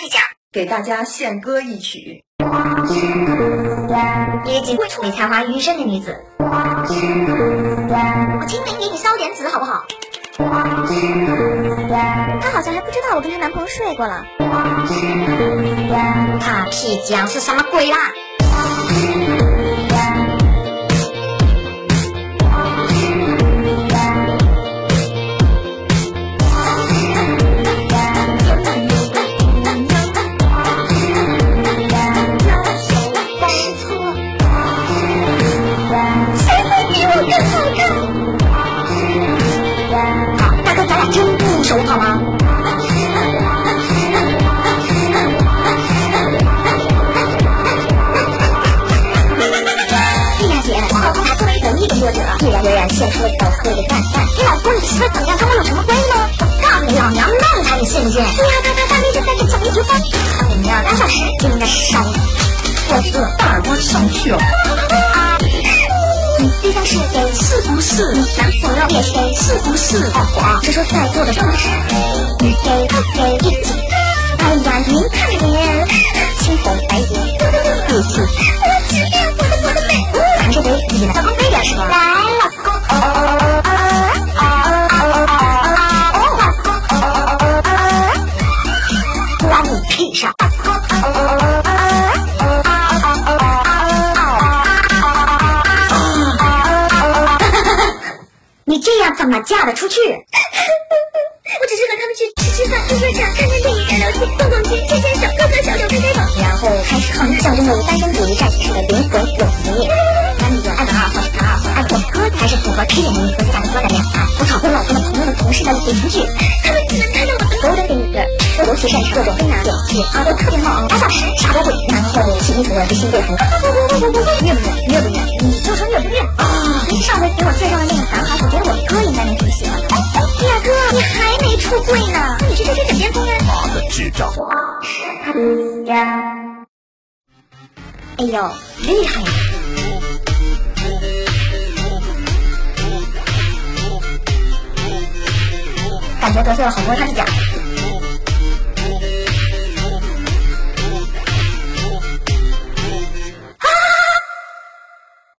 Papi 酱给大家献歌一曲。一个极会处理才华于一身的女子，我清明给你烧点纸好不好？她好像还不知道我跟她男朋友睡过了。Papi 酱是什么鬼啦？作者，毅然决然献出了条喝的蛋蛋。你老公你媳妇怎么样，跟我有什么关系吗？我告诉你，老娘弄他，你信不信？哎呀，他他他那就带着奖励局分，我们要两小时就应该烧死。我这大耳光上去了。你对象是 gay 是不是？你男朋友也是 gay 是不是？哦，我是说在座的都是女 gay 不 gay 一起。哎呀，您看着您，青红白眼，不气。关 你这样怎么嫁得出去？我只是和他们去吃吃饭、喝喝茶、看看电影、聊聊天、逛逛街、牵牵手、喝喝小手、拍拍手，然后开始好像象征着单身主义战士式的灵魂永恒夜。男女有爱的二号是二号，爱过歌才是符合批点能力和价值观的恋爱。我讨厌老公的朋友的、同事的邻居，他们其擅长各种飞拿点击，耳朵特别好，俩小时啥都会，然后起衣服的新队服，不不不不不不，虐不虐？虐不虐？你就说虐不虐啊？您上回给我介绍的那个男孩，我觉得我哥应该能挺喜欢的。大哥，你还没出柜呢，那你去吹吹枕边风啊！妈的智障！哎呦，厉害呀！感觉得罪了好多他的奖。